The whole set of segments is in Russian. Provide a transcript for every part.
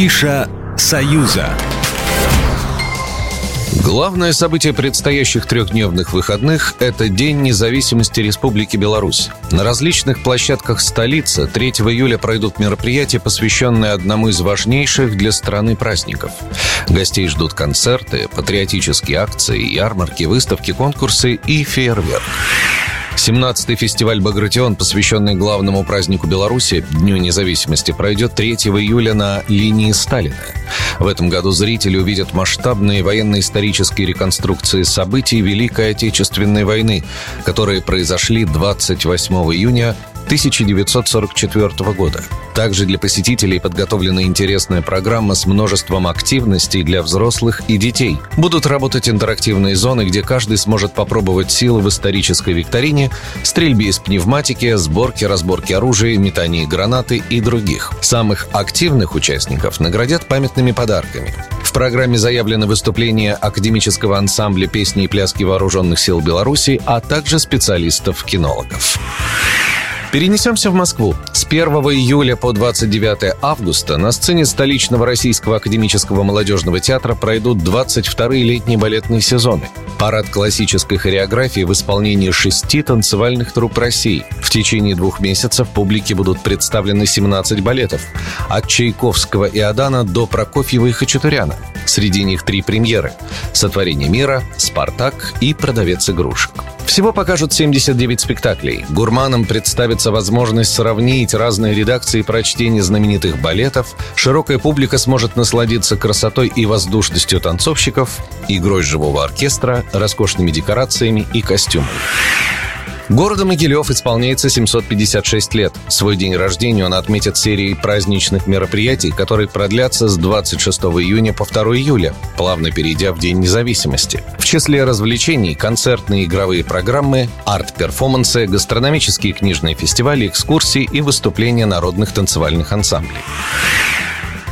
Афиша «Союза». Главное событие предстоящих трехдневных выходных – это День независимости Республики Беларусь. На различных площадках столицы 3 июля пройдут мероприятия, посвященные одному из важнейших для страны праздников. Гостей ждут концерты, патриотические акции, ярмарки, выставки, конкурсы и фейерверк. 17-й фестиваль «Багратион», посвященный главному празднику Беларуси, Дню независимости, пройдет 3 июля на линии Сталина. В этом году зрители увидят масштабные военно-исторические реконструкции событий Великой Отечественной войны, которые произошли 28 июня 1944 года. Также для посетителей подготовлена интересная программа с множеством активностей для взрослых и детей. Будут работать интерактивные зоны, где каждый сможет попробовать силы в исторической викторине, стрельбе из пневматики, сборке, разборке оружия, метании гранаты и других. Самых активных участников наградят памятными подарками. В программе заявлено выступление академического ансамбля песни и пляски вооруженных сил Беларуси, а также специалистов-кинологов. Перенесемся в Москву. С 1 июля по 29 августа на сцене столичного Российского академического молодежного театра пройдут 22-е летние балетные сезоны. Парад классической хореографии в исполнении шести танцевальных труп России. В течение двух месяцев публике будут представлены 17 балетов. От Чайковского и Адана до Прокофьева и Хачатуряна. Среди них три премьеры «Сотворение мира», «Спартак» и «Продавец игрушек». Всего покажут 79 спектаклей. Гурманам представится возможность сравнить разные редакции прочтения знаменитых балетов. Широкая публика сможет насладиться красотой и воздушностью танцовщиков, игрой живого оркестра, роскошными декорациями и костюмами. Городу Могилев исполняется 756 лет. Свой день рождения он отметит серией праздничных мероприятий, которые продлятся с 26 июня по 2 июля, плавно перейдя в День независимости. В числе развлечений – концертные игровые программы, арт-перформансы, гастрономические книжные фестивали, экскурсии и выступления народных танцевальных ансамблей.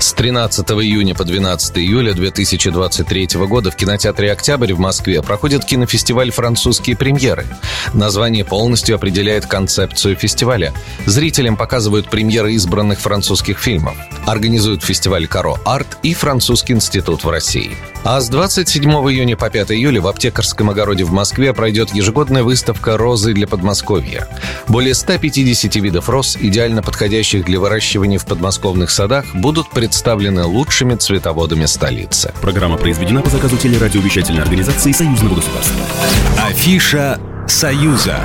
С 13 июня по 12 июля 2023 года в кинотеатре «Октябрь» в Москве проходит кинофестиваль «Французские премьеры». Название полностью определяет концепцию фестиваля. Зрителям показывают премьеры избранных французских фильмов. Организуют фестиваль «Каро Арт» и Французский институт в России. А с 27 июня по 5 июля в Аптекарском огороде в Москве пройдет ежегодная выставка «Розы для Подмосковья». Более 150 видов роз, идеально подходящих для выращивания в подмосковных садах, будут представлены лучшими цветоводами столицы. Программа произведена по заказу телерадиовещательной организации Союзного государства. Афиша «Союза».